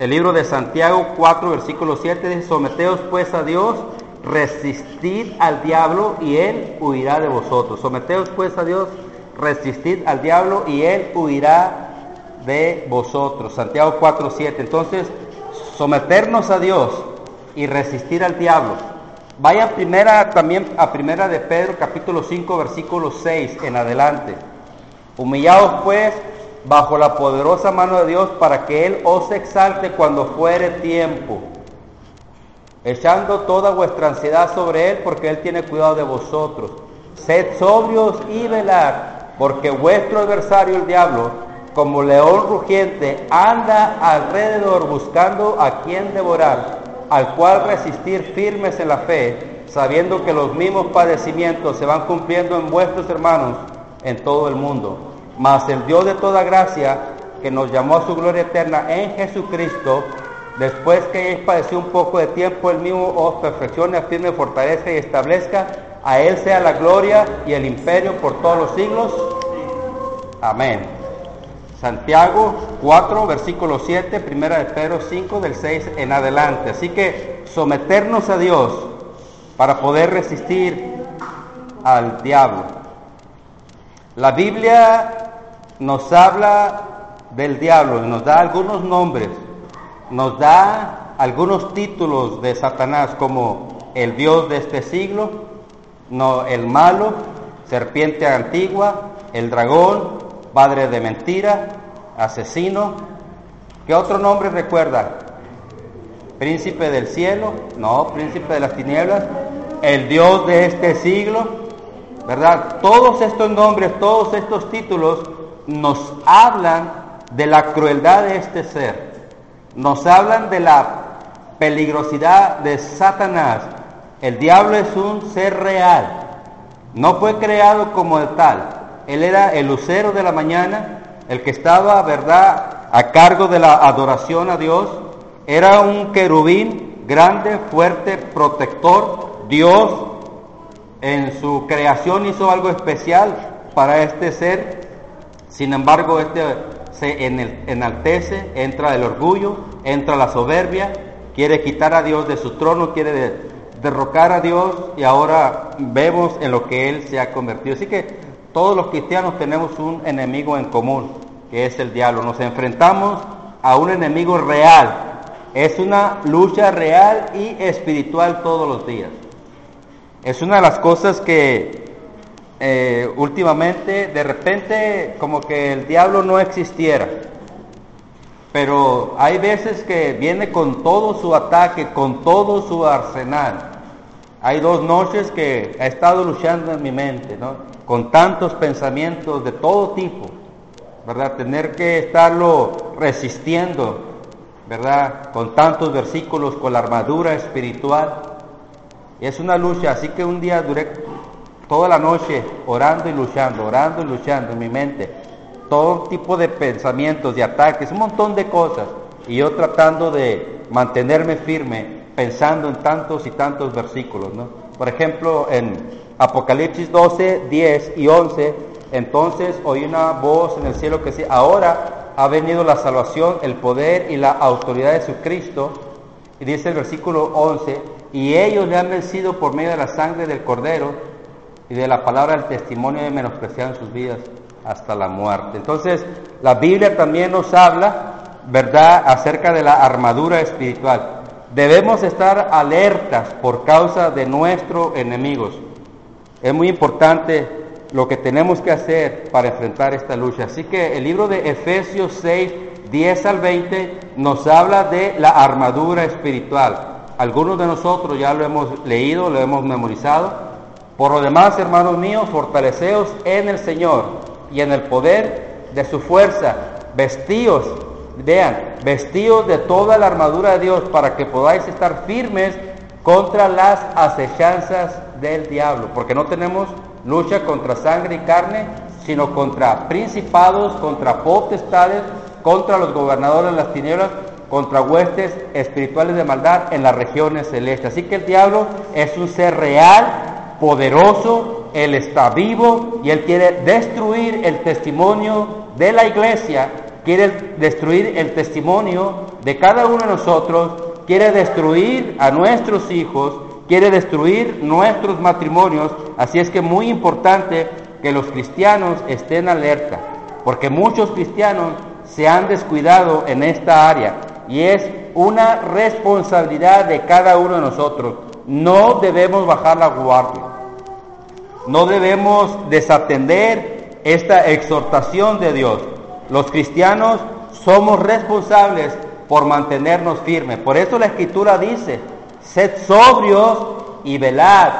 El libro de Santiago 4, versículo 7 dice, someteos pues a Dios, resistid al diablo y él huirá de vosotros. Someteos pues a Dios, resistid al diablo y él huirá de vosotros. Santiago 4, 7. Entonces, someternos a Dios y resistir al diablo. Vaya primera también a primera de Pedro capítulo 5 versículo 6 en adelante. Humillaos pues bajo la poderosa mano de Dios para que Él os exalte cuando fuere tiempo, echando toda vuestra ansiedad sobre Él porque Él tiene cuidado de vosotros. Sed sobrios y velad, porque vuestro adversario el diablo, como león rugiente, anda alrededor buscando a quien devorar, al cual resistir firmes en la fe, sabiendo que los mismos padecimientos se van cumpliendo en vuestros hermanos en todo el mundo. Mas el Dios de toda gracia, que nos llamó a su gloria eterna en Jesucristo, después que hayáis padecido un poco de tiempo, el mismo os perfeccione, afirme, fortalezca y establezca. A Él sea la gloria y el imperio por todos los siglos. Amén. Santiago 4, versículo 7, primera de Pedro 5, del 6 en adelante. Así que someternos a Dios para poder resistir al diablo. La Biblia nos habla del diablo y nos da algunos nombres, nos da algunos títulos de Satanás como el Dios de este siglo, no el malo, serpiente antigua, el dragón, padre de mentira, asesino. ¿Qué otro nombre recuerda? Príncipe del cielo, no, príncipe de las tinieblas, el Dios de este siglo, ¿verdad? Todos estos nombres, todos estos títulos nos hablan de la crueldad de este ser, nos hablan de la peligrosidad de Satanás. El diablo es un ser real, no fue creado como tal. Él era el lucero de la mañana, el que estaba, ¿verdad?, a cargo de la adoración a Dios. Era un querubín grande, fuerte, protector. Dios en su creación hizo algo especial para este ser sin embargo, este se enaltece, entra el orgullo, entra la soberbia, quiere quitar a Dios de su trono, quiere derrocar a Dios y ahora vemos en lo que Él se ha convertido. Así que todos los cristianos tenemos un enemigo en común, que es el diablo. Nos enfrentamos a un enemigo real. Es una lucha real y espiritual todos los días. Es una de las cosas que eh, últimamente, de repente, como que el diablo no existiera. Pero hay veces que viene con todo su ataque, con todo su arsenal. Hay dos noches que ha estado luchando en mi mente, ¿no? Con tantos pensamientos de todo tipo, ¿verdad? Tener que estarlo resistiendo, ¿verdad? Con tantos versículos, con la armadura espiritual. es una lucha, así que un día duré toda la noche orando y luchando, orando y luchando en mi mente, todo tipo de pensamientos, de ataques, un montón de cosas, y yo tratando de mantenerme firme, pensando en tantos y tantos versículos, ¿no? Por ejemplo, en Apocalipsis 12, 10 y 11, entonces oí una voz en el cielo que decía, ahora ha venido la salvación, el poder y la autoridad de su Cristo, y dice el versículo 11, y ellos le han vencido por medio de la sangre del Cordero, y de la palabra del testimonio de menospreciar en sus vidas hasta la muerte. Entonces, la Biblia también nos habla, ¿verdad?, acerca de la armadura espiritual. Debemos estar alertas por causa de nuestros enemigos. Es muy importante lo que tenemos que hacer para enfrentar esta lucha. Así que el libro de Efesios 6, 10 al 20 nos habla de la armadura espiritual. Algunos de nosotros ya lo hemos leído, lo hemos memorizado, por lo demás, hermanos míos, fortaleceos en el Señor y en el poder de su fuerza. Vestíos, vean, vestidos de toda la armadura de Dios para que podáis estar firmes contra las acechanzas del diablo, porque no tenemos lucha contra sangre y carne, sino contra principados, contra potestades, contra los gobernadores de las tinieblas, contra huestes espirituales de maldad en las regiones celestes. Así que el diablo es un ser real, poderoso, él está vivo y él quiere destruir el testimonio de la iglesia, quiere destruir el testimonio de cada uno de nosotros, quiere destruir a nuestros hijos, quiere destruir nuestros matrimonios. Así es que muy importante que los cristianos estén alerta, porque muchos cristianos se han descuidado en esta área y es una responsabilidad de cada uno de nosotros. No debemos bajar la guardia, no debemos desatender esta exhortación de Dios. Los cristianos somos responsables por mantenernos firmes. Por eso la escritura dice, sed sobrios y velad,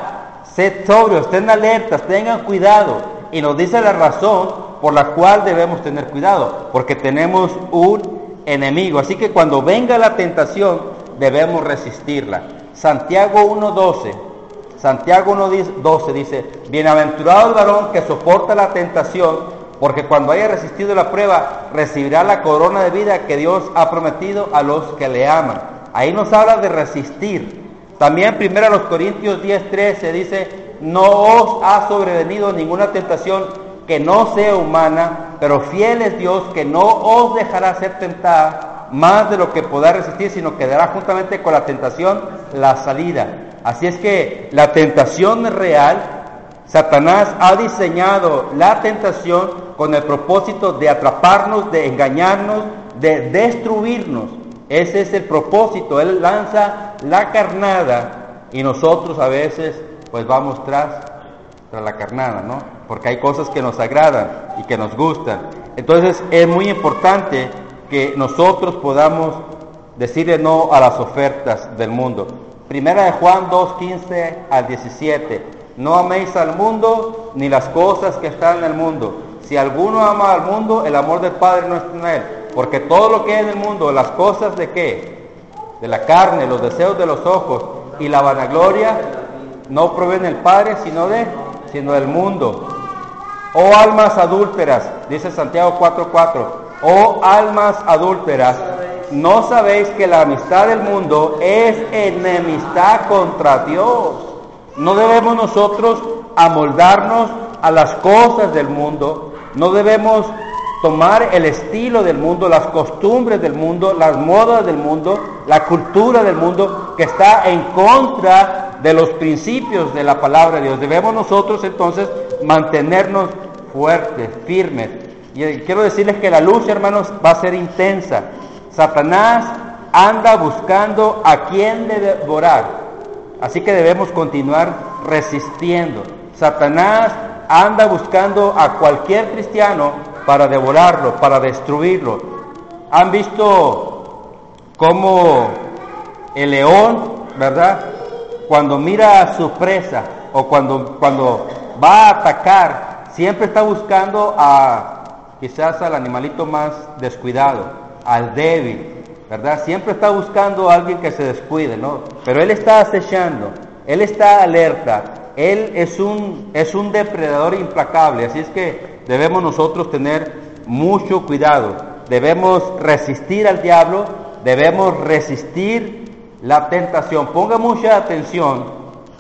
sed sobrios, estén alertas, tengan cuidado. Y nos dice la razón por la cual debemos tener cuidado, porque tenemos un enemigo. Así que cuando venga la tentación, debemos resistirla. Santiago 1.12, Santiago 1.12 dice, bienaventurado el varón que soporta la tentación, porque cuando haya resistido la prueba, recibirá la corona de vida que Dios ha prometido a los que le aman. Ahí nos habla de resistir. También primero los Corintios 10.13 dice, no os ha sobrevenido ninguna tentación que no sea humana, pero fiel es Dios que no os dejará ser tentada más de lo que podáis resistir, sino que dará juntamente con la tentación la salida. Así es que la tentación es real. Satanás ha diseñado la tentación con el propósito de atraparnos, de engañarnos, de destruirnos. Ese es el propósito. Él lanza la carnada y nosotros a veces pues vamos tras, tras la carnada, ¿no? porque hay cosas que nos agradan y que nos gustan. Entonces es muy importante que nosotros podamos decirle no a las ofertas del mundo. Primera de Juan 2, 15 al 17. No améis al mundo ni las cosas que están en el mundo. Si alguno ama al mundo, el amor del Padre no está en él. Porque todo lo que hay en el mundo, las cosas de qué? De la carne, los deseos de los ojos y la vanagloria, no provienen del Padre, sino de, sino del mundo. Oh almas adúlteras, dice Santiago 4:4, oh almas adúlteras, ¿no sabéis que la amistad del mundo es enemistad contra Dios? No debemos nosotros amoldarnos a las cosas del mundo, no debemos tomar el estilo del mundo, las costumbres del mundo, las modas del mundo, la cultura del mundo que está en contra de los principios de la palabra de Dios. Debemos nosotros entonces mantenernos fuertes, firmes. Y quiero decirles que la luz, hermanos, va a ser intensa. Satanás anda buscando a quien devorar. Así que debemos continuar resistiendo. Satanás anda buscando a cualquier cristiano para devorarlo, para destruirlo. ¿Han visto cómo el león, verdad? Cuando mira a su presa o cuando, cuando va a atacar, siempre está buscando a quizás al animalito más descuidado, al débil, ¿verdad? Siempre está buscando a alguien que se descuide, ¿no? Pero él está acechando, él está alerta, él es un, es un depredador implacable, así es que debemos nosotros tener mucho cuidado, debemos resistir al diablo, debemos resistir la tentación. Ponga mucha atención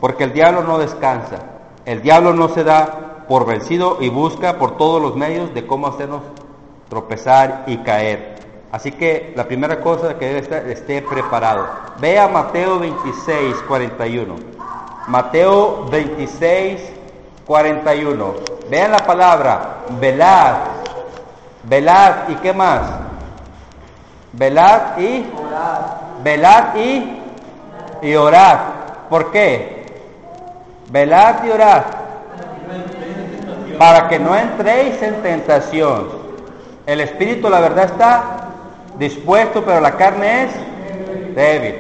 porque el diablo no descansa, el diablo no se da por vencido y busca por todos los medios de cómo hacernos tropezar y caer. Así que la primera cosa que debe estar, esté preparado. Vea Mateo 26, 41. Mateo 26, 41. Vean la palabra, velad, velad y qué más. Velad y velad y y orad. ¿Por qué? Velad y orad. Para que no entréis en tentación. El espíritu, la verdad, está dispuesto, pero la carne es débil.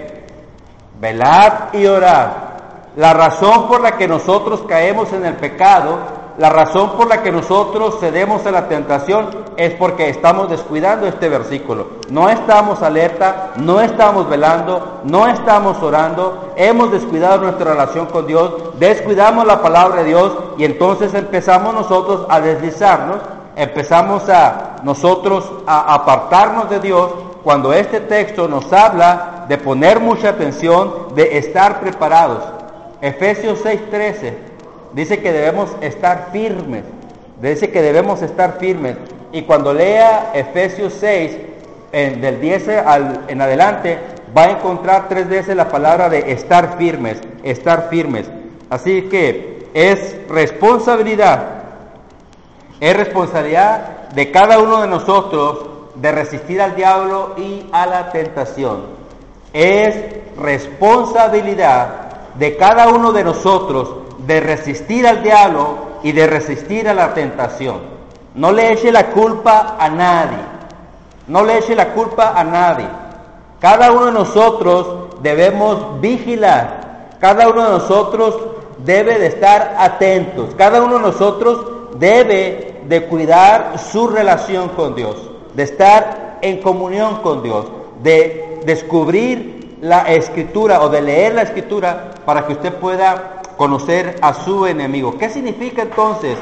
Velad y orad la razón por la que nosotros caemos en el pecado, la razón por la que nosotros cedemos a la tentación es porque estamos descuidando este versículo. No estamos alerta, no estamos velando, no estamos orando, hemos descuidado nuestra relación con Dios, descuidamos la palabra de Dios y entonces empezamos nosotros a deslizarnos, empezamos a nosotros a apartarnos de Dios cuando este texto nos habla de poner mucha atención, de estar preparados. Efesios 6:13 dice que debemos estar firmes, dice que debemos estar firmes. Y cuando lea Efesios 6, en, del 10 al, en adelante, va a encontrar tres veces la palabra de estar firmes, estar firmes. Así que es responsabilidad, es responsabilidad de cada uno de nosotros de resistir al diablo y a la tentación. Es responsabilidad de cada uno de nosotros de resistir al diablo y de resistir a la tentación. No le eche la culpa a nadie. No le eche la culpa a nadie. Cada uno de nosotros debemos vigilar. Cada uno de nosotros debe de estar atentos. Cada uno de nosotros debe de cuidar su relación con Dios, de estar en comunión con Dios, de descubrir la escritura o de leer la escritura para que usted pueda conocer a su enemigo. ¿Qué significa entonces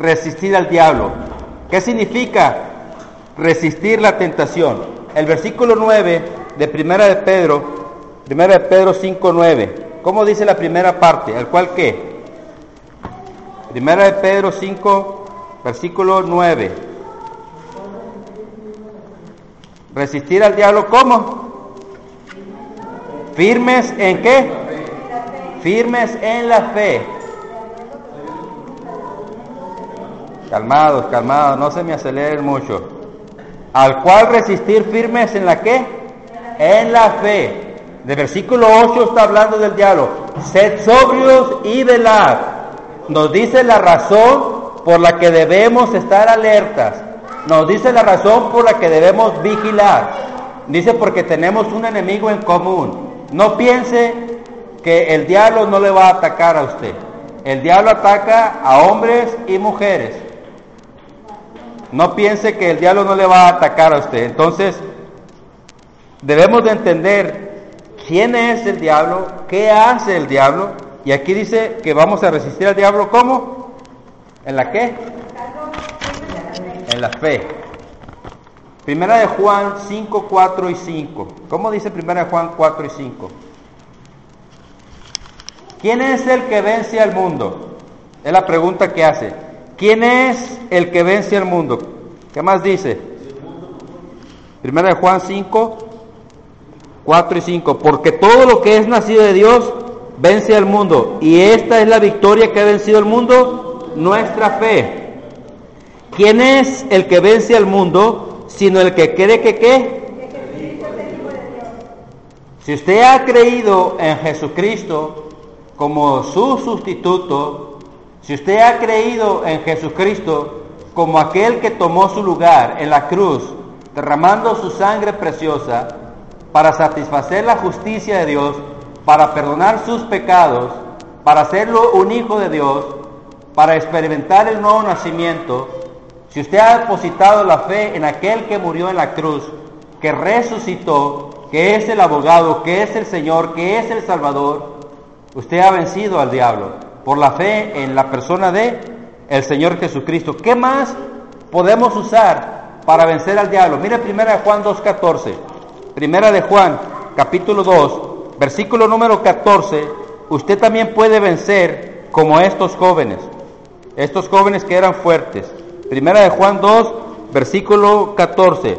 resistir al diablo? ¿Qué significa resistir la tentación? El versículo 9 de Primera de Pedro, Primera de Pedro 5, 9. ¿Cómo dice la primera parte? ¿Al cual qué? Primera de Pedro 5, versículo 9. Resistir al diablo, ¿cómo? Firmes en qué? firmes en la fe. Calmados, calmados, no se me aceleren mucho. Al cual resistir firmes en la qué? En la fe. De versículo 8 está hablando del diablo. Sed sobrios y velad. Nos dice la razón por la que debemos estar alertas. Nos dice la razón por la que debemos vigilar. Dice porque tenemos un enemigo en común. No piense que el diablo no le va a atacar a usted. El diablo ataca a hombres y mujeres. No piense que el diablo no le va a atacar a usted. Entonces, debemos de entender quién es el diablo, qué hace el diablo. Y aquí dice que vamos a resistir al diablo ¿cómo? ¿En la qué? En la fe. Primera de Juan 5, 4 y 5. ¿Cómo dice Primera de Juan 4 y 5? ¿Quién es el que vence al mundo? Es la pregunta que hace. ¿Quién es el que vence al mundo? ¿Qué más dice? Primera de Juan 5, 4 y 5. Porque todo lo que es nacido de Dios vence al mundo. Y esta es la victoria que ha vencido el mundo, nuestra fe. ¿Quién es el que vence al mundo? Sino el que cree que qué? Si usted ha creído en Jesucristo, como su sustituto, si usted ha creído en Jesucristo como aquel que tomó su lugar en la cruz, derramando su sangre preciosa para satisfacer la justicia de Dios, para perdonar sus pecados, para hacerlo un hijo de Dios, para experimentar el nuevo nacimiento, si usted ha depositado la fe en aquel que murió en la cruz, que resucitó, que es el abogado, que es el Señor, que es el Salvador, Usted ha vencido al diablo por la fe en la persona de el Señor Jesucristo. ¿Qué más podemos usar para vencer al diablo? Mire primera de Juan 2.14. Primera de Juan, capítulo 2, versículo número 14. Usted también puede vencer como estos jóvenes. Estos jóvenes que eran fuertes. Primera de Juan 2, versículo 14.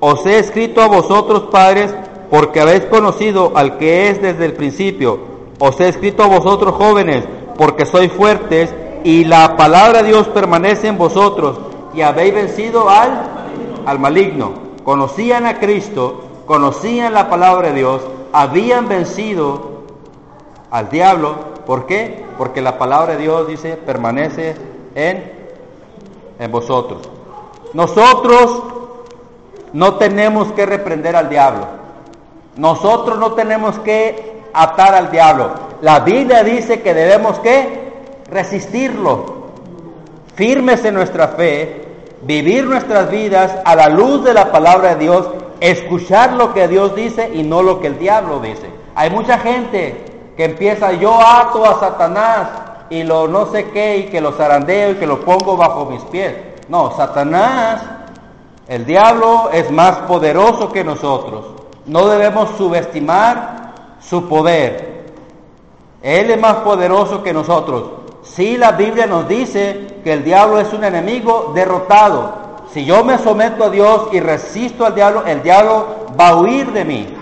Os he escrito a vosotros, padres, porque habéis conocido al que es desde el principio os he escrito a vosotros jóvenes, porque sois fuertes y la palabra de Dios permanece en vosotros y habéis vencido al, al maligno. Conocían a Cristo, conocían la palabra de Dios, habían vencido al diablo. ¿Por qué? Porque la palabra de Dios dice permanece en, en vosotros. Nosotros no tenemos que reprender al diablo. Nosotros no tenemos que atar al diablo. La Biblia dice que debemos que resistirlo. firmes en nuestra fe, vivir nuestras vidas a la luz de la palabra de Dios, escuchar lo que Dios dice y no lo que el diablo dice. Hay mucha gente que empieza, yo ato a Satanás y lo no sé qué y que lo zarandeo y que lo pongo bajo mis pies. No, Satanás, el diablo es más poderoso que nosotros. No debemos subestimar su poder. Él es más poderoso que nosotros. Si la Biblia nos dice que el diablo es un enemigo derrotado. Si yo me someto a Dios y resisto al diablo, el diablo va a huir de mí.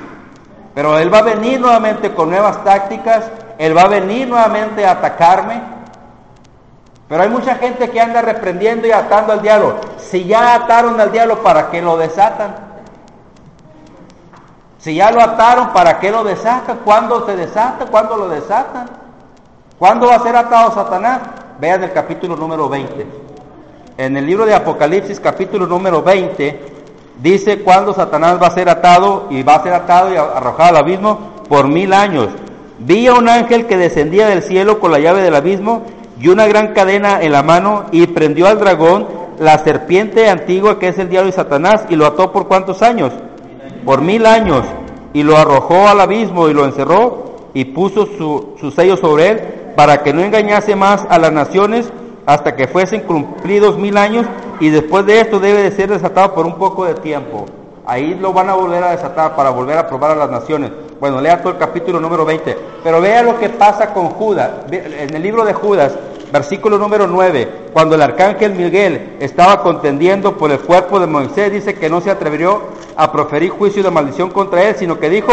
Pero él va a venir nuevamente con nuevas tácticas, él va a venir nuevamente a atacarme. Pero hay mucha gente que anda reprendiendo y atando al diablo. Si ya ataron al diablo, ¿para qué lo desatan? Si ya lo ataron, ¿para qué lo desatan? ¿Cuándo se desata? ¿Cuándo lo desatan? ¿Cuándo va a ser atado Satanás? Vean el capítulo número 20. En el libro de Apocalipsis, capítulo número 20, dice cuándo Satanás va a ser atado y va a ser atado y arrojado al abismo por mil años. Vi a un ángel que descendía del cielo con la llave del abismo y una gran cadena en la mano y prendió al dragón, la serpiente antigua que es el diablo y Satanás, y lo ató por cuántos años? Por mil años, y lo arrojó al abismo y lo encerró y puso su, su sello sobre él para que no engañase más a las naciones hasta que fuesen cumplidos mil años y después de esto debe de ser desatado por un poco de tiempo. Ahí lo van a volver a desatar para volver a probar a las naciones. Bueno, lea todo el capítulo número 20. Pero vea lo que pasa con Judas. En el libro de Judas, versículo número 9, cuando el arcángel Miguel estaba contendiendo por el cuerpo de Moisés, dice que no se atrevió a proferir juicio de maldición contra él, sino que dijo,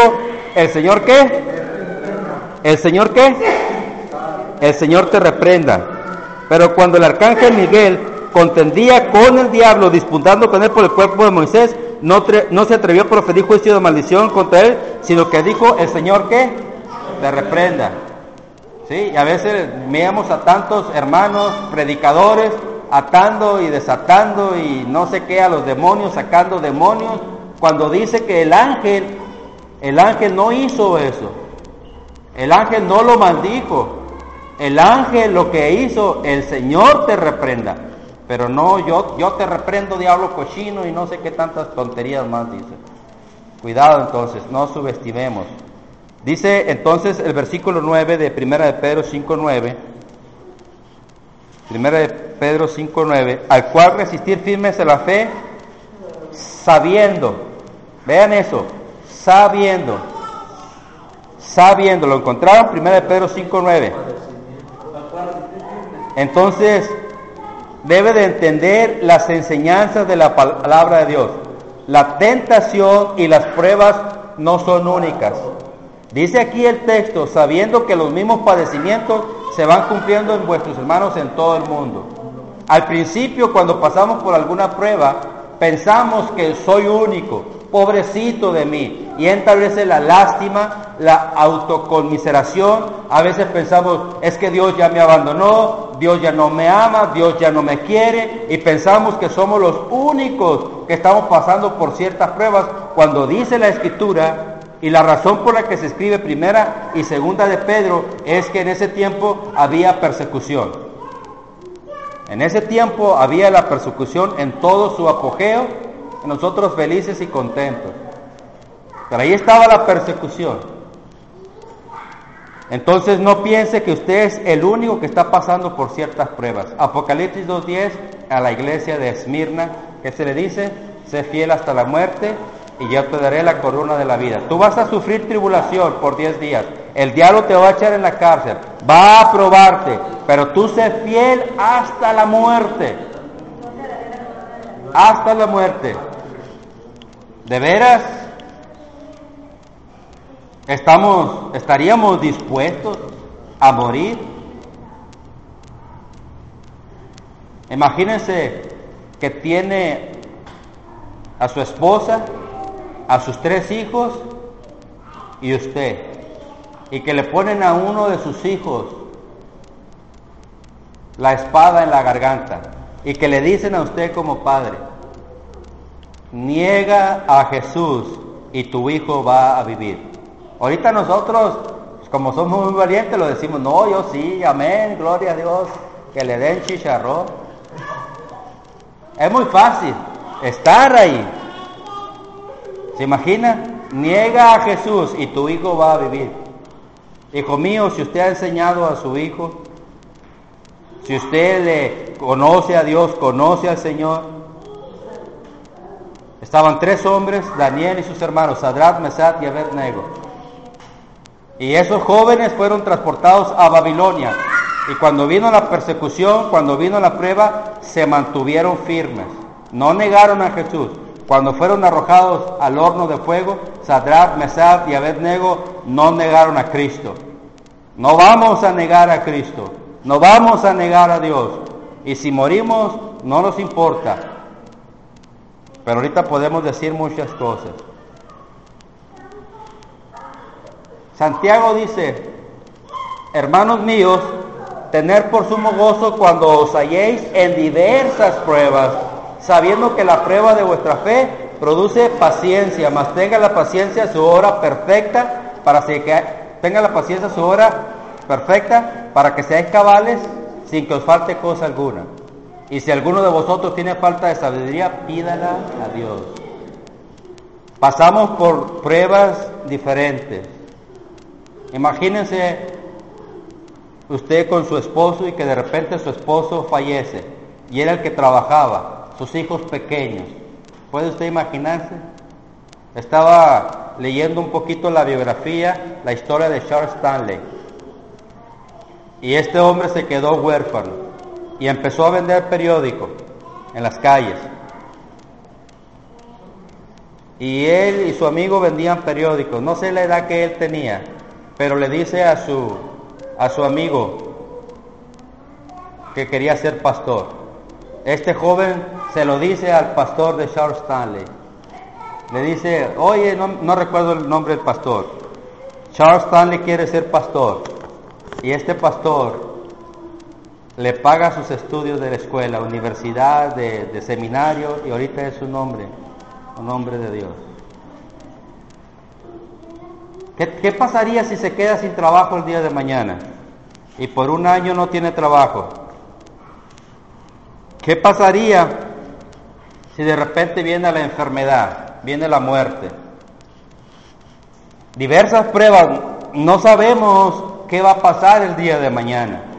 ¿el Señor qué? ¿El Señor qué? El Señor te reprenda. Pero cuando el arcángel Miguel contendía con el diablo, disputando con él por el cuerpo de Moisés, no, se atrevió a proferir juicio de maldición contra él, sino que dijo, el Señor que te reprenda. ¿Sí? Y a veces veamos a tantos hermanos predicadores atando y desatando y no sé qué a los demonios, sacando demonios, cuando dice que el ángel, el ángel no hizo eso. El ángel no lo maldijo. El ángel lo que hizo, el Señor te reprenda. Pero no, yo, yo te reprendo, diablo cochino, y no sé qué tantas tonterías más dice. Cuidado entonces, no subestimemos. Dice entonces el versículo 9 de Primera de Pedro 5.9, Primera de Pedro 5.9, al cual resistir firmes en la fe, sabiendo, vean eso, sabiendo, sabiendo, lo encontraron Primera de Pedro 5.9. Entonces, debe de entender las enseñanzas de la palabra de Dios. La tentación y las pruebas no son únicas. Dice aquí el texto, sabiendo que los mismos padecimientos se van cumpliendo en vuestros hermanos en todo el mundo. Al principio, cuando pasamos por alguna prueba, pensamos que soy único, pobrecito de mí. Y entra a veces la lástima, la autoconmiseración. A veces pensamos, es que Dios ya me abandonó, Dios ya no me ama, Dios ya no me quiere. Y pensamos que somos los únicos que estamos pasando por ciertas pruebas. Cuando dice la Escritura, y la razón por la que se escribe primera y segunda de Pedro es que en ese tiempo había persecución. En ese tiempo había la persecución en todo su apogeo nosotros felices y contentos. Pero ahí estaba la persecución. Entonces no piense que usted es el único que está pasando por ciertas pruebas. Apocalipsis 2.10 a la iglesia de Esmirna, que se le dice, sé fiel hasta la muerte y yo te daré la corona de la vida. Tú vas a sufrir tribulación por 10 días. El diablo te va a echar en la cárcel, va a probarte, pero tú sé fiel hasta la muerte. Hasta la muerte. ¿De veras? ¿Estamos, ¿Estaríamos dispuestos a morir? Imagínense que tiene a su esposa, a sus tres hijos y usted, y que le ponen a uno de sus hijos la espada en la garganta y que le dicen a usted como padre, niega a Jesús y tu hijo va a vivir. Ahorita nosotros, pues, como somos muy valientes, lo decimos, no, yo sí, amén, gloria a Dios, que le den chicharrón. Es muy fácil estar ahí. ¿Se imagina? Niega a Jesús y tu hijo va a vivir. Hijo mío, si usted ha enseñado a su hijo, si usted le conoce a Dios, conoce al Señor, estaban tres hombres, Daniel y sus hermanos, Sadrat, Mesat y Abednego. Y esos jóvenes fueron transportados a Babilonia. Y cuando vino la persecución, cuando vino la prueba, se mantuvieron firmes. No negaron a Jesús. Cuando fueron arrojados al horno de fuego, Sadrat, Mesad y Abednego no negaron a Cristo. No vamos a negar a Cristo. No vamos a negar a Dios. Y si morimos, no nos importa. Pero ahorita podemos decir muchas cosas. Santiago dice, hermanos míos, tener por sumo gozo cuando os halléis en diversas pruebas, sabiendo que la prueba de vuestra fe produce paciencia, mas tenga la paciencia su hora perfecta, para que tenga la paciencia su hora perfecta, para que seáis cabales sin que os falte cosa alguna. Y si alguno de vosotros tiene falta de sabiduría, pídala a Dios. Pasamos por pruebas diferentes. Imagínense usted con su esposo y que de repente su esposo fallece y era el que trabajaba, sus hijos pequeños. ¿Puede usted imaginarse? Estaba leyendo un poquito la biografía, la historia de Charles Stanley. Y este hombre se quedó huérfano y empezó a vender periódicos en las calles. Y él y su amigo vendían periódicos. No sé la edad que él tenía, pero le dice a su, a su amigo que quería ser pastor. Este joven se lo dice al pastor de Charles Stanley. Le dice, oye, no, no recuerdo el nombre del pastor. Charles Stanley quiere ser pastor. Y este pastor le paga sus estudios de la escuela, universidad, de, de seminario, y ahorita es un hombre, un hombre de Dios. ¿Qué, pasaría si se queda sin trabajo el día de mañana y por un año no tiene trabajo? ¿Qué pasaría si de repente viene la enfermedad, viene la muerte? Diversas pruebas, no sabemos qué va a pasar el día de mañana.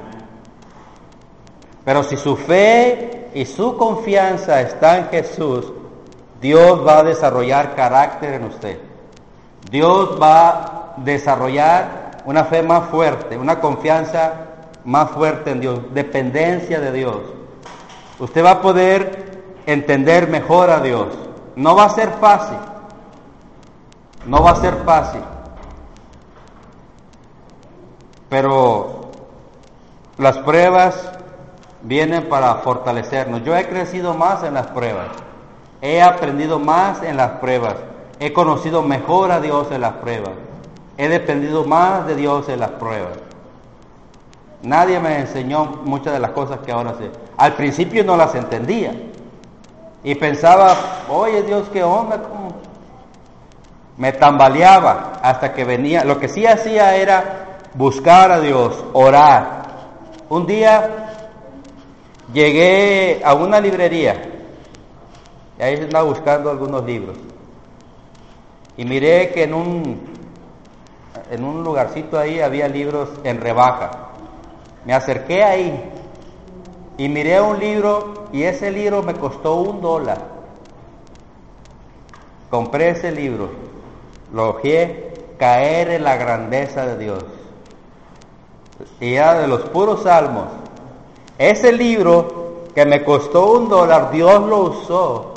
Pero si su fe y su confianza está en Jesús, Dios va a desarrollar carácter en usted. Dios va a desarrollar una fe más fuerte, una confianza más fuerte en Dios, dependencia de Dios. Usted va a poder entender mejor a Dios. No va a ser fácil. No va a ser fácil. Pero las pruebas vienen para fortalecernos. Yo he crecido más en las pruebas. He aprendido más en las pruebas. He conocido mejor a Dios en las pruebas. He dependido más de Dios en las pruebas. Nadie me enseñó muchas de las cosas que ahora sé. Al principio no las entendía. Y pensaba, oye Dios, ¿qué onda? Me tambaleaba hasta que venía. Lo que sí hacía era buscar a Dios, orar. Un día llegué a una librería y ahí estaba buscando algunos libros. Y miré que en un, en un lugarcito ahí había libros en rebaja. Me acerqué ahí y miré un libro y ese libro me costó un dólar. Compré ese libro, lo ojé, caer en la grandeza de Dios. Y era de los puros salmos. Ese libro que me costó un dólar, Dios lo usó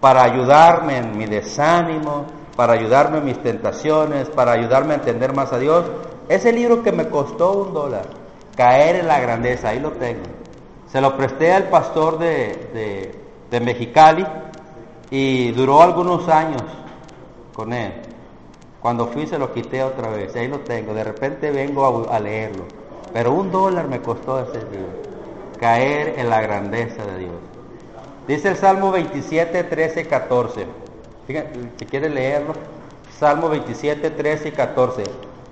para ayudarme en mi desánimo, para ayudarme en mis tentaciones, para ayudarme a entender más a Dios. Ese libro que me costó un dólar, caer en la grandeza, ahí lo tengo. Se lo presté al pastor de, de, Mexicali y duró algunos años con él. Cuando fui se lo quité otra vez, ahí lo tengo. De repente vengo a, a leerlo. Pero un dólar me costó ese libro. Caer en la grandeza de Dios. Dice el Salmo 27, 13, 14 si quiere leerlo, Salmo 27, 13 y 14.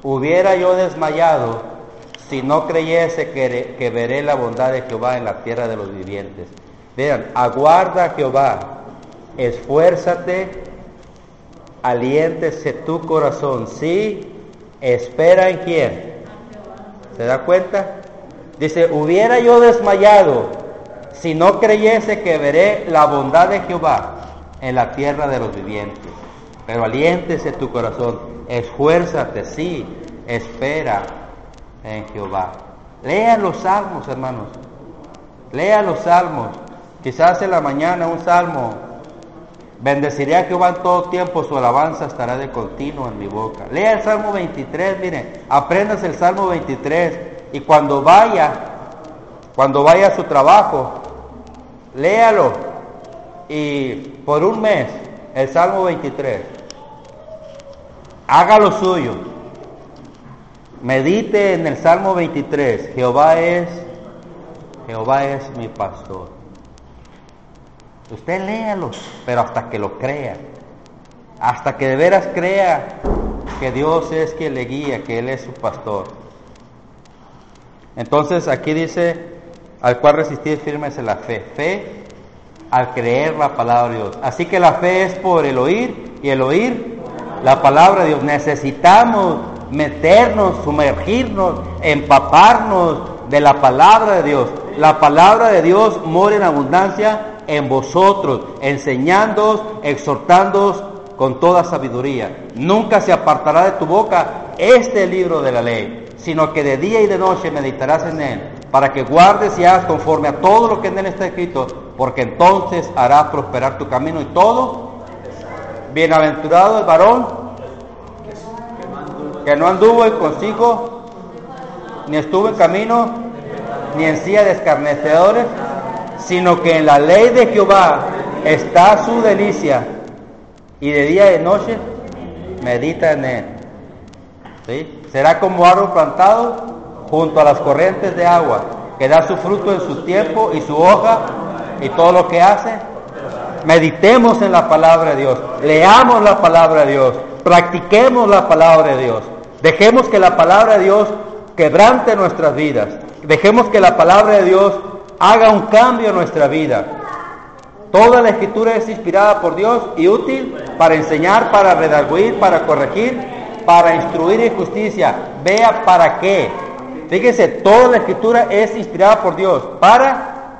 Hubiera yo desmayado si no creyese que, que veré la bondad de Jehová en la tierra de los vivientes. Vean, aguarda a Jehová, esfuérzate, aliéntese tu corazón. Sí, espera en quién. ¿Se da cuenta? Dice, hubiera yo desmayado si no creyese que veré la bondad de Jehová en la tierra de los vivientes. Pero aliéntese tu corazón, esfuérzate, sí, espera en Jehová. Lea los salmos, hermanos. Lea los salmos. Quizás en la mañana un salmo. Bendeciré a Jehová en todo tiempo, su alabanza estará de continuo en mi boca. Lea el Salmo 23, miren, aprendas el Salmo 23 y cuando vaya, cuando vaya a su trabajo, léalo y por un mes el Salmo 23. Haga lo suyo. Medite en el Salmo 23. Jehová es Jehová es mi pastor. Usted léalo, pero hasta que lo crea. Hasta que de veras crea que Dios es quien le guía, que Él es su pastor. Entonces aquí dice, al cual resistir firmes en la fe. Fe al creer la palabra de Dios. Así que la fe es por el oír y el oír la palabra de Dios. Necesitamos meternos, sumergirnos, empaparnos de la palabra de Dios. La palabra de Dios mora en abundancia en vosotros, enseñándoos, exhortándoos con toda sabiduría. Nunca se apartará de tu boca este libro de la ley, sino que de día y de noche meditarás en él, para que guardes y hagas conforme a todo lo que en él está escrito, porque entonces hará prosperar tu camino y todo. Bienaventurado el varón que no anduvo en consigo, ni estuvo en camino, ni en silla de escarnecedores, sino que en la ley de Jehová está su delicia, y de día y de noche medita en él. ¿Sí? Será como árbol plantado junto a las corrientes de agua, que da su fruto en su tiempo y su hoja y todo lo que hace. Meditemos en la palabra de Dios, leamos la palabra de Dios, practiquemos la palabra de Dios, dejemos que la palabra de Dios quebrante nuestras vidas, dejemos que la palabra de Dios haga un cambio en nuestra vida. Toda la escritura es inspirada por Dios y útil para enseñar, para redarguir, para corregir, para instruir en justicia. Vea para qué. Fíjese, toda la escritura es inspirada por Dios. Para,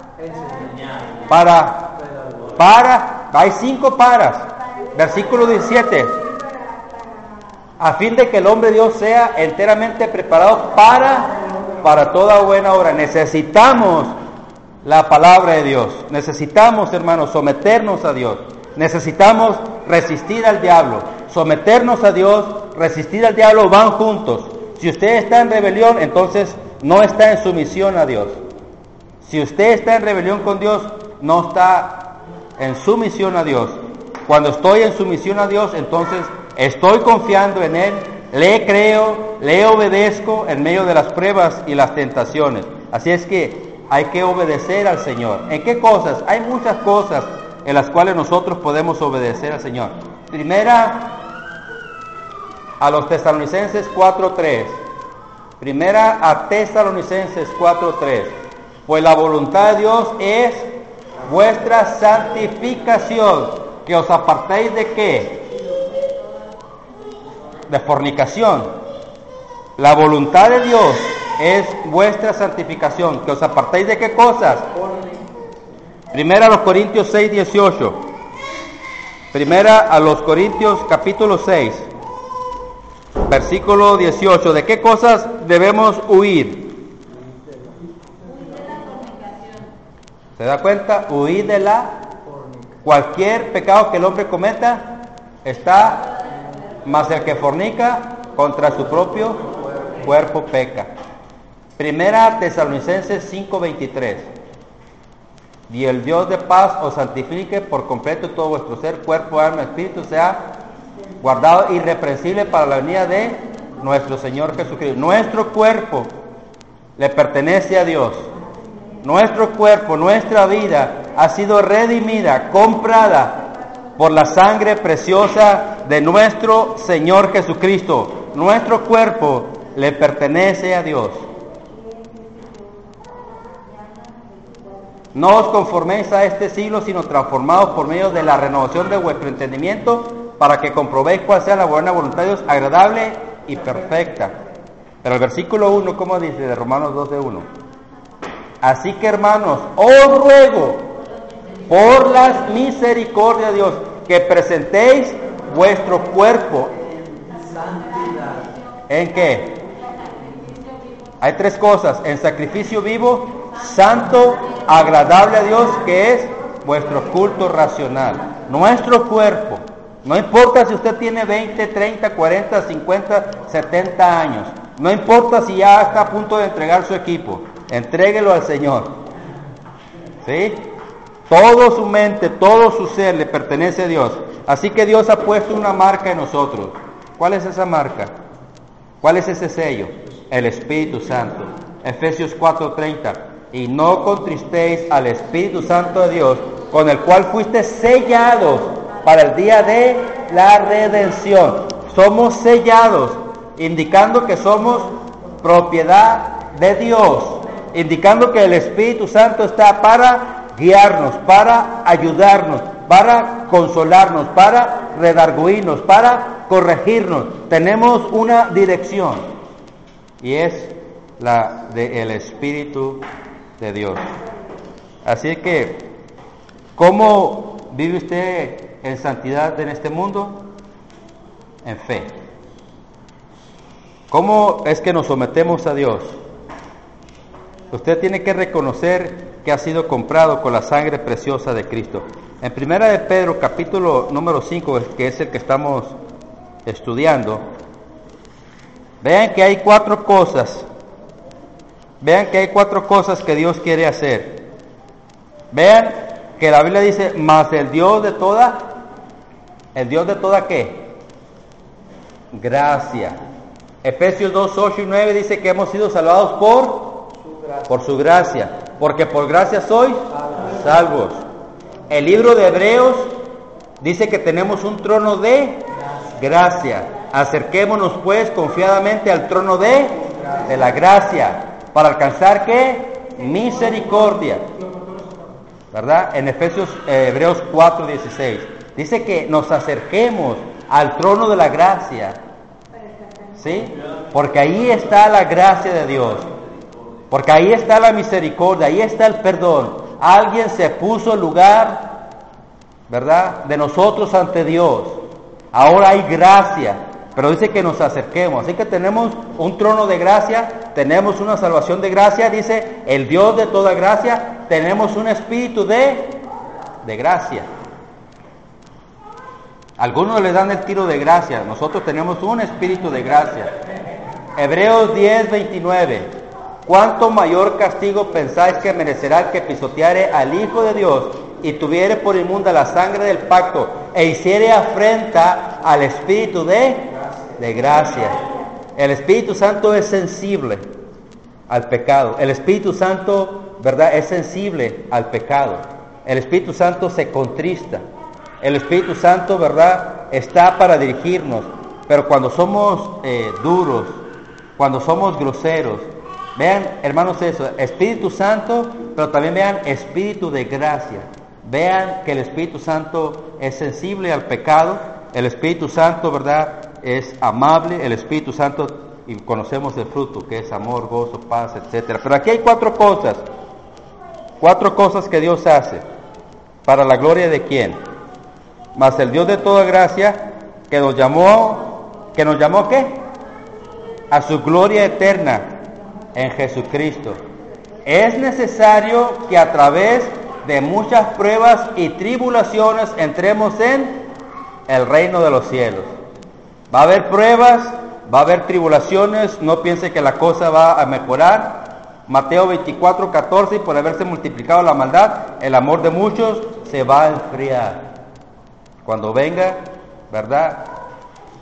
para, para, hay cinco paras. Versículo 17. A fin de que el hombre Dios sea enteramente preparado para, para toda buena obra. Necesitamos la palabra de Dios. Necesitamos, hermanos, someternos a Dios. Necesitamos resistir al diablo. Someternos a Dios, resistir al diablo van juntos. Si usted está en rebelión, entonces no está en sumisión a Dios. Si usted está en rebelión con Dios, no está en sumisión a Dios. Cuando estoy en sumisión a Dios, entonces estoy confiando en Él, le creo, le obedezco en medio de las pruebas y las tentaciones. Así es que hay que obedecer al Señor. ¿En qué cosas? Hay muchas cosas en las cuales nosotros podemos obedecer al Señor. Primera, a los tesalonicenses 4.3. Primera a tesalonicenses 4.3. Pues la voluntad de Dios es vuestra santificación, que os apartéis de qué? De fornicación. La voluntad de Dios es vuestra santificación, que os apartéis de qué cosas. Primera a los Corintios 6, 18. Primera a los Corintios capítulo 6, versículo 18. ¿De qué cosas debemos huir? ¿Se da cuenta? Huir de la... Cualquier pecado que el hombre cometa está más el que fornica contra su propio cuerpo peca. Primera Tesalonicenses 5:23. Y el Dios de paz os santifique por completo todo vuestro ser, cuerpo, alma, espíritu, sea guardado irreprensible para la venida de nuestro Señor Jesucristo. Nuestro cuerpo le pertenece a Dios. Nuestro cuerpo, nuestra vida ha sido redimida, comprada por la sangre preciosa de nuestro Señor Jesucristo. Nuestro cuerpo le pertenece a Dios. No os conforméis a este siglo, sino transformados por medio de la renovación de vuestro entendimiento, para que comprobéis cuál sea la buena voluntad de Dios, agradable y perfecta. Pero el versículo 1, ¿cómo dice de Romanos 12, 1? Así que hermanos, os ruego por las misericordias de Dios que presentéis vuestro cuerpo. ¿En qué? Hay tres cosas. En sacrificio vivo, santo, agradable a Dios, que es vuestro culto racional. Nuestro cuerpo. No importa si usted tiene 20, 30, 40, 50, 70 años. No importa si ya está a punto de entregar su equipo. Entréguelo al Señor. ¿Sí? Todo su mente, todo su ser le pertenece a Dios. Así que Dios ha puesto una marca en nosotros. ¿Cuál es esa marca? ¿Cuál es ese sello? El Espíritu Santo. Efesios 4:30. Y no contristéis al Espíritu Santo de Dios, con el cual fuiste sellados para el día de la redención. Somos sellados, indicando que somos propiedad de Dios, indicando que el Espíritu Santo está para guiarnos, para ayudarnos, para consolarnos, para redarguirnos, para corregirnos. Tenemos una dirección y es la del Espíritu de Dios. Así que, ¿cómo vive usted en santidad en este mundo? En fe. ¿Cómo es que nos sometemos a Dios? Usted tiene que reconocer que ha sido comprado con la sangre preciosa de Cristo. En Primera de Pedro, capítulo número 5, que es el que estamos estudiando, vean que hay cuatro cosas. Vean que hay cuatro cosas que Dios quiere hacer. Vean que la Biblia dice, más el Dios de toda ¿El Dios de toda qué? Gracia. Efesios 2, 8 y 9 dice que hemos sido salvados por, por su gracia. Porque por gracia sois salvos. El libro de Hebreos dice que tenemos un trono de gracia. Acerquémonos pues confiadamente al trono de, de la gracia para alcanzar qué? Misericordia. ¿Verdad? En Efesios eh, Hebreos 4, 16. Dice que nos acerquemos al trono de la gracia. ¿Sí? Porque ahí está la gracia de Dios. Porque ahí está la misericordia, ahí está el perdón. Alguien se puso lugar, ¿verdad? De nosotros ante Dios. Ahora hay gracia, pero dice que nos acerquemos. Así que tenemos un trono de gracia, tenemos una salvación de gracia, dice el Dios de toda gracia, tenemos un espíritu de, de gracia. Algunos le dan el tiro de gracia, nosotros tenemos un espíritu de gracia. Hebreos 10, 29. ¿Cuánto mayor castigo pensáis que merecerá que pisoteare al Hijo de Dios y tuviere por inmunda la sangre del pacto e hiciere afrenta al Espíritu de, de gracia? El Espíritu Santo es sensible al pecado. El Espíritu Santo, ¿verdad? Es sensible al pecado. El Espíritu Santo se contrista. El Espíritu Santo, ¿verdad? Está para dirigirnos. Pero cuando somos eh, duros, cuando somos groseros, vean, hermanos, eso, Espíritu Santo, pero también vean Espíritu de gracia. Vean que el Espíritu Santo es sensible al pecado, el Espíritu Santo, ¿verdad? Es amable, el Espíritu Santo, y conocemos el fruto, que es amor, gozo, paz, etcétera. Pero aquí hay cuatro cosas, cuatro cosas que Dios hace. ¿Para la gloria de quién? Mas el Dios de toda gracia, que nos llamó, que nos llamó qué? A su gloria eterna en Jesucristo. Es necesario que a través de muchas pruebas y tribulaciones entremos en el reino de los cielos. Va a haber pruebas, va a haber tribulaciones, no piense que la cosa va a mejorar. Mateo 24, 14, por haberse multiplicado la maldad, el amor de muchos se va a enfriar. Cuando venga, ¿verdad?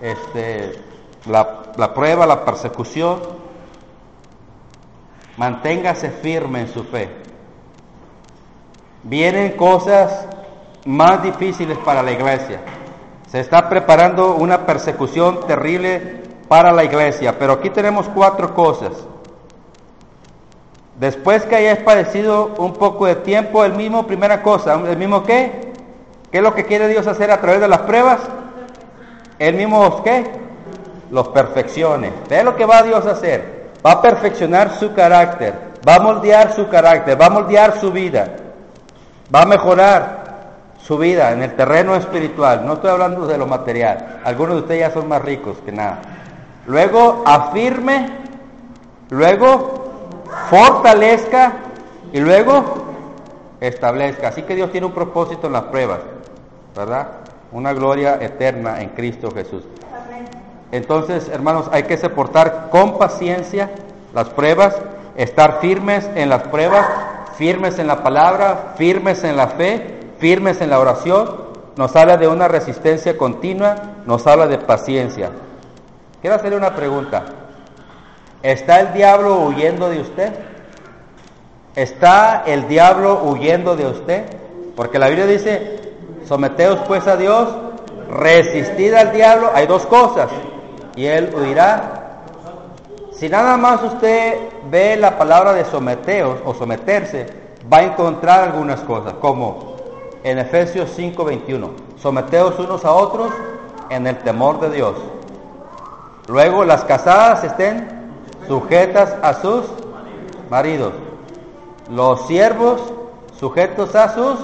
Este, la, la prueba, la persecución, manténgase firme en su fe. Vienen cosas más difíciles para la iglesia. Se está preparando una persecución terrible para la iglesia, pero aquí tenemos cuatro cosas. Después que hayáis padecido un poco de tiempo, el mismo, primera cosa, el mismo qué? ¿Qué es lo que quiere Dios hacer a través de las pruebas? El mismo qué? Los perfeccione. Ve lo que va Dios a hacer. Va a perfeccionar su carácter, va a moldear su carácter, va a moldear su vida, va a mejorar su vida en el terreno espiritual. No estoy hablando de lo material. Algunos de ustedes ya son más ricos que nada. Luego afirme, luego fortalezca y luego establezca. Así que Dios tiene un propósito en las pruebas, ¿verdad? Una gloria eterna en Cristo Jesús. Entonces, hermanos, hay que soportar con paciencia las pruebas, estar firmes en las pruebas, firmes en la palabra, firmes en la fe, firmes en la oración. Nos habla de una resistencia continua, nos habla de paciencia. Quiero hacerle una pregunta. ¿Está el diablo huyendo de usted? ¿Está el diablo huyendo de usted? Porque la Biblia dice, someteos pues a Dios, resistid al diablo. Hay dos cosas. Y él huirá. Si nada más usted ve la palabra de someteos o someterse, va a encontrar algunas cosas, como en Efesios 5:21, someteos unos a otros en el temor de Dios. Luego las casadas estén sujetas a sus maridos. Los siervos sujetos a sus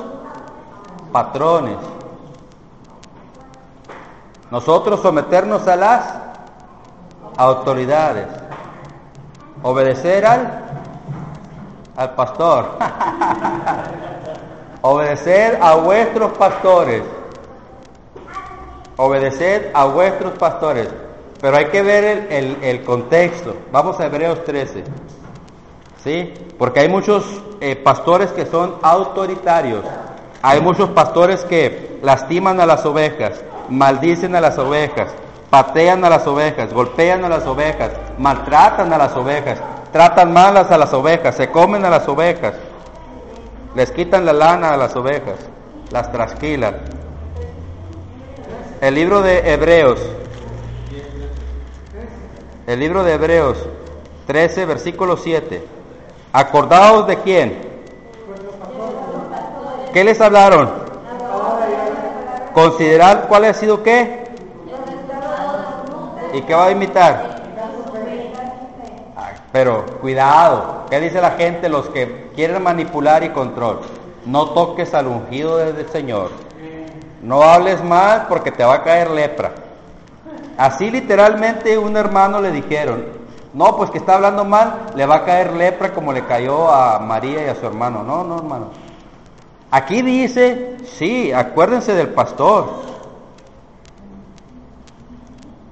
patrones. Nosotros someternos a las autoridades. Obedecer al, al pastor. Obedecer a vuestros pastores. Obedecer a vuestros pastores. Pero hay que ver el, contexto. Vamos a Hebreos 13. ¿Sí? Porque hay muchos eh, pastores que son autoritarios. Hay muchos pastores que lastiman a las ovejas, maldicen a las ovejas, patean a las ovejas, golpean a las ovejas, maltratan a las ovejas, tratan malas a las ovejas, se comen a las ovejas, les quitan la lana a las ovejas, las trasquilan. El libro de Hebreos el libro de Hebreos 13, versículo 7. Acordaos de quién. ¿Qué les hablaron? Considerar cuál ha sido qué. ¿Y qué va a imitar? Pero cuidado, ¿qué dice la gente? Los que quieren manipular y control. No toques al ungido del Señor. No hables mal porque te va a caer lepra. Así literalmente un hermano le dijeron, no, pues que está hablando mal, le va a caer lepra como le cayó a María y a su hermano. No, no, hermano. Aquí dice, sí, acuérdense del pastor.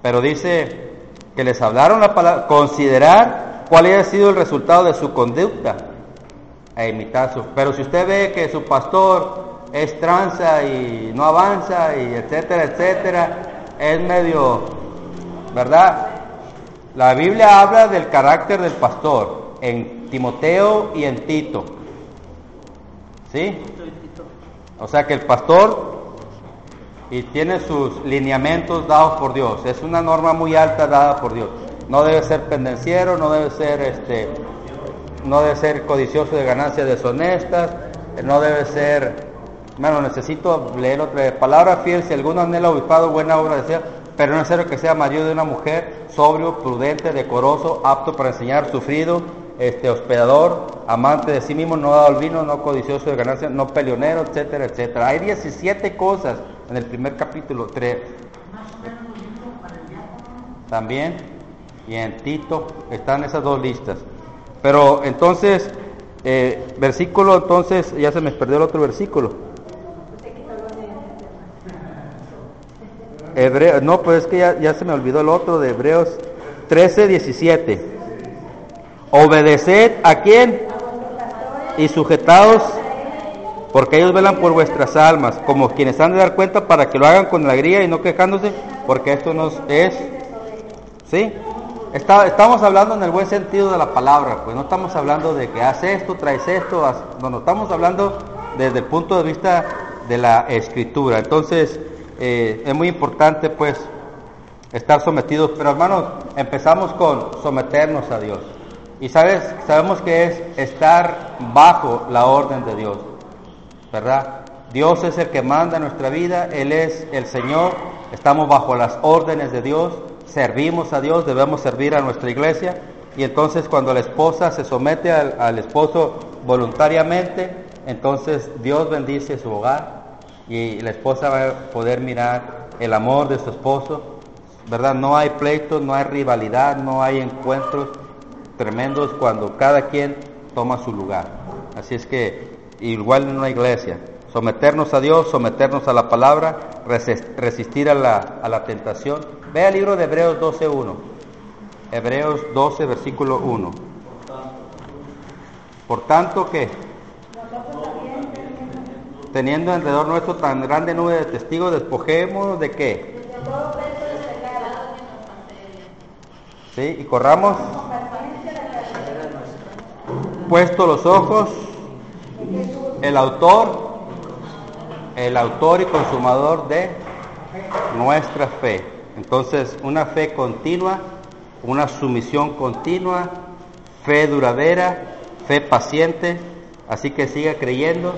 Pero dice que les hablaron la palabra, considerar cuál haya sido el resultado de su conducta e imitar. Pero si usted ve que su pastor es tranza y no avanza y etcétera, etcétera, es medio, ¿verdad? La Biblia habla del carácter del pastor en Timoteo y en Tito. ¿Sí? O sea que el pastor y tiene sus lineamientos dados por Dios. Es una norma muy alta dada por Dios. No debe ser pendenciero, no debe ser este no debe ser codicioso de ganancias deshonestas, no debe ser bueno, necesito leer otra vez. Palabra fiel, si alguno anhela obispado, buena obra desea, pero no es necesario que sea marido de una mujer, sobrio, prudente, decoroso, apto para enseñar, sufrido, este, hospedador, amante de sí mismo, no dado al vino, no codicioso de ganancia, no peleonero, etcétera, etcétera. Hay 17 cosas en el primer capítulo, 3. También, y en Tito están esas dos listas. Pero entonces, eh, versículo, entonces, ya se me perdió el otro versículo. no, pues es que ya, se me olvidó el otro de Hebreos 13, 17. Obedeced a quién y sujetados, porque ellos velan por vuestras almas, como quienes han de dar cuenta para que lo hagan con alegría y no quejándose, porque esto nos es, ¿sí? estamos hablando en el buen sentido de la palabra, pues no estamos hablando de que haces esto, traes esto, no, no, estamos hablando desde el punto de vista de la escritura. Entonces, eh, es muy importante pues estar sometidos. Pero hermanos, empezamos con someternos a Dios. Y sabes, sabemos que es estar bajo la orden de Dios, ¿verdad? Dios es el que manda nuestra vida, Él es el Señor, estamos bajo las órdenes de Dios, servimos a Dios, debemos servir a nuestra iglesia. Y entonces cuando la esposa se somete al, al esposo voluntariamente, entonces Dios bendice su hogar y la esposa va a poder mirar el amor de su esposo, ¿verdad? No hay pleitos, no hay rivalidad, no hay encuentros tremendos cuando cada quien toma su lugar. Así es que igual en una iglesia, someternos a Dios, someternos a la palabra, resistir a la, a la tentación. Ve el libro de Hebreos 12.1. Hebreos 12, versículo 1. Por tanto que, teniendo alrededor nuestro tan grande nube de testigos, despojémonos de qué? ¿Sí? Y corramos puesto los ojos, el autor, el autor y consumador de nuestra fe. Entonces, una fe continua, una sumisión continua, fe duradera, fe paciente, así que siga creyendo,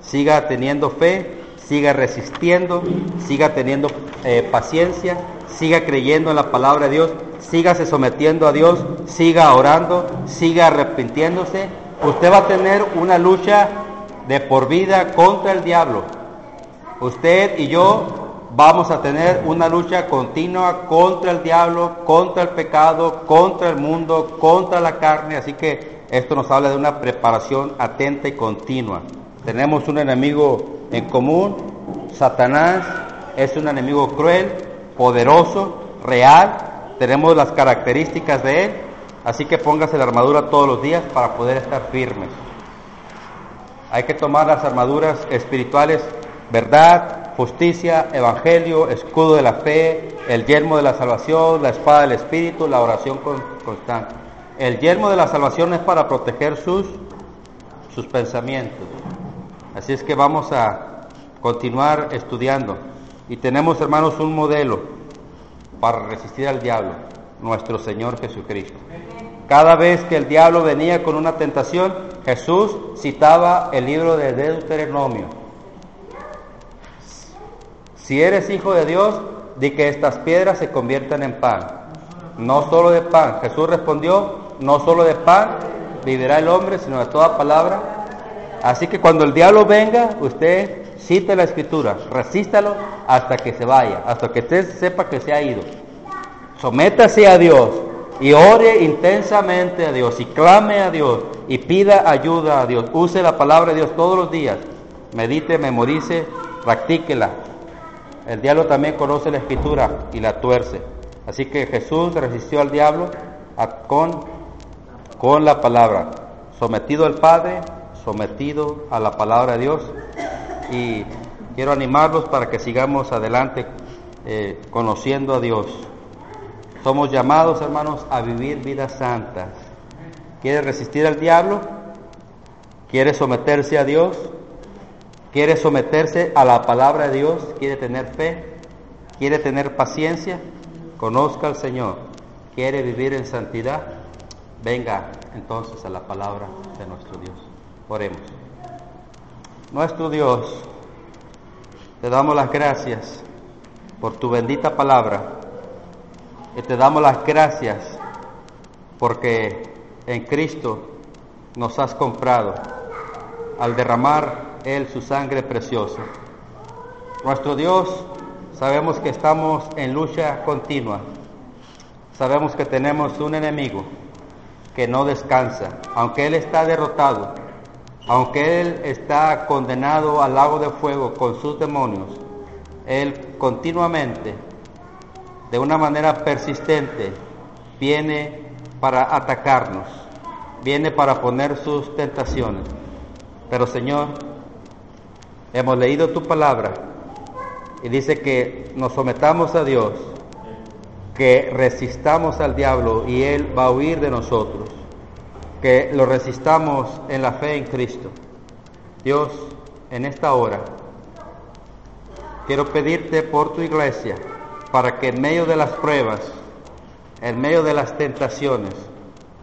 siga teniendo fe, siga resistiendo, siga teniendo eh, paciencia, siga creyendo en la palabra de Dios, sígase sometiendo a Dios, siga orando, siga arrepintiéndose. Usted va a tener una lucha de por vida contra el diablo. Usted y yo vamos a tener una lucha continua contra el diablo, contra el pecado, contra el mundo, contra la carne. Así que esto nos habla de una preparación atenta y continua. Tenemos un enemigo en común, Satanás es un enemigo cruel, poderoso, real, tenemos las características de él, así que póngase la armadura todos los días para poder estar firmes. Hay que tomar las armaduras espirituales, verdad, justicia, evangelio, escudo de la fe, el yelmo de la salvación, la espada del espíritu, la oración constante. El yelmo de la salvación es para proteger sus, sus pensamientos. Así es que vamos a continuar estudiando. Y tenemos, hermanos, un modelo para resistir al diablo, nuestro Señor Jesucristo. Cada vez que el diablo venía con una tentación, Jesús citaba el libro de Deuteronomio. Si eres hijo de Dios, di que estas piedras se conviertan en pan. No solo de pan. Jesús respondió, no solo de pan vivirá el hombre, sino de toda palabra. Así que cuando el diablo venga, usted cite la escritura, resístalo hasta que se vaya, hasta que usted sepa que se ha ido. Sométase a Dios y ore intensamente a Dios y clame a Dios y pida ayuda a Dios. Use la palabra de Dios todos los días. Medite, memorice, practíquela. El diablo también conoce la escritura y la tuerce. Así que Jesús resistió al diablo con, con la palabra. Sometido al Padre, sometido a la palabra de Dios. Y quiero animarlos para que sigamos adelante eh, conociendo a Dios. Somos llamados, hermanos, a vivir vidas santas. ¿Quiere resistir al diablo? ¿Quiere someterse a Dios? ¿Quiere someterse a la palabra de Dios? ¿Quiere tener fe? ¿Quiere tener paciencia? Conozca al Señor. ¿Quiere vivir en santidad? Venga entonces a la palabra de nuestro Dios. Oremos. Nuestro Dios, te damos las gracias por tu bendita palabra y te damos las gracias porque en Cristo nos has comprado al derramar Él su sangre preciosa. Nuestro Dios, sabemos que estamos en lucha continua. Sabemos que tenemos un enemigo que no descansa, aunque Él está derrotado, aunque Él está condenado al lago de fuego con sus demonios, Él continuamente de una manera persistente, viene para atacarnos, viene para poner sus tentaciones. Pero Señor, hemos leído tu palabra y dice que nos sometamos a Dios, que resistamos al diablo y Él va a huir de nosotros, que lo resistamos en la fe en Cristo. Dios, en esta hora, quiero pedirte por tu iglesia, para que en medio de las pruebas, en medio de las tentaciones,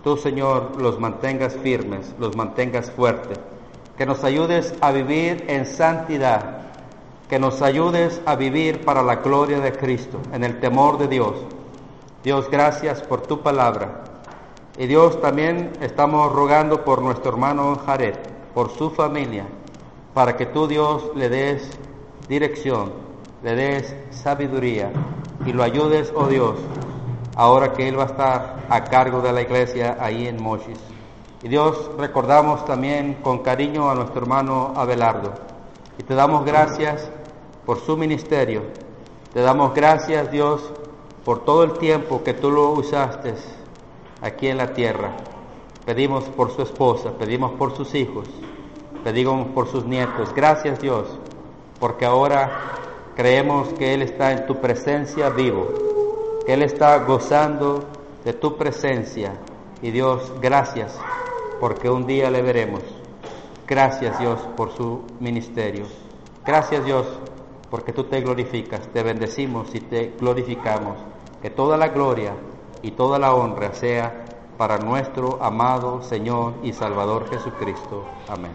tú, Señor, los mantengas firmes, los mantengas fuertes, que nos ayudes a vivir en santidad, que nos ayudes a vivir para la gloria de Cristo, en el temor de Dios. Dios, gracias por tu palabra. Y Dios, también estamos rogando por nuestro hermano Jared, por su familia, para que tú, Dios, le des dirección, le des sabiduría y lo ayudes, oh Dios, ahora que Él va a estar a cargo de la iglesia ahí en Mochis. Y Dios, recordamos también con cariño a nuestro hermano Abelardo y te damos gracias por su ministerio. Te damos gracias, Dios, por todo el tiempo que tú lo usaste aquí en la tierra. Pedimos por su esposa, pedimos por sus hijos, pedimos por sus nietos. Gracias, Dios, porque ahora creemos que Él está en tu presencia vivo, que Él está gozando de tu presencia. Y Dios, gracias, porque un día le veremos. Gracias Dios por su ministerio. Gracias Dios porque tú te glorificas, te bendecimos y te glorificamos. Que toda la gloria y toda la honra sea para nuestro amado Señor y Salvador Jesucristo. Amén.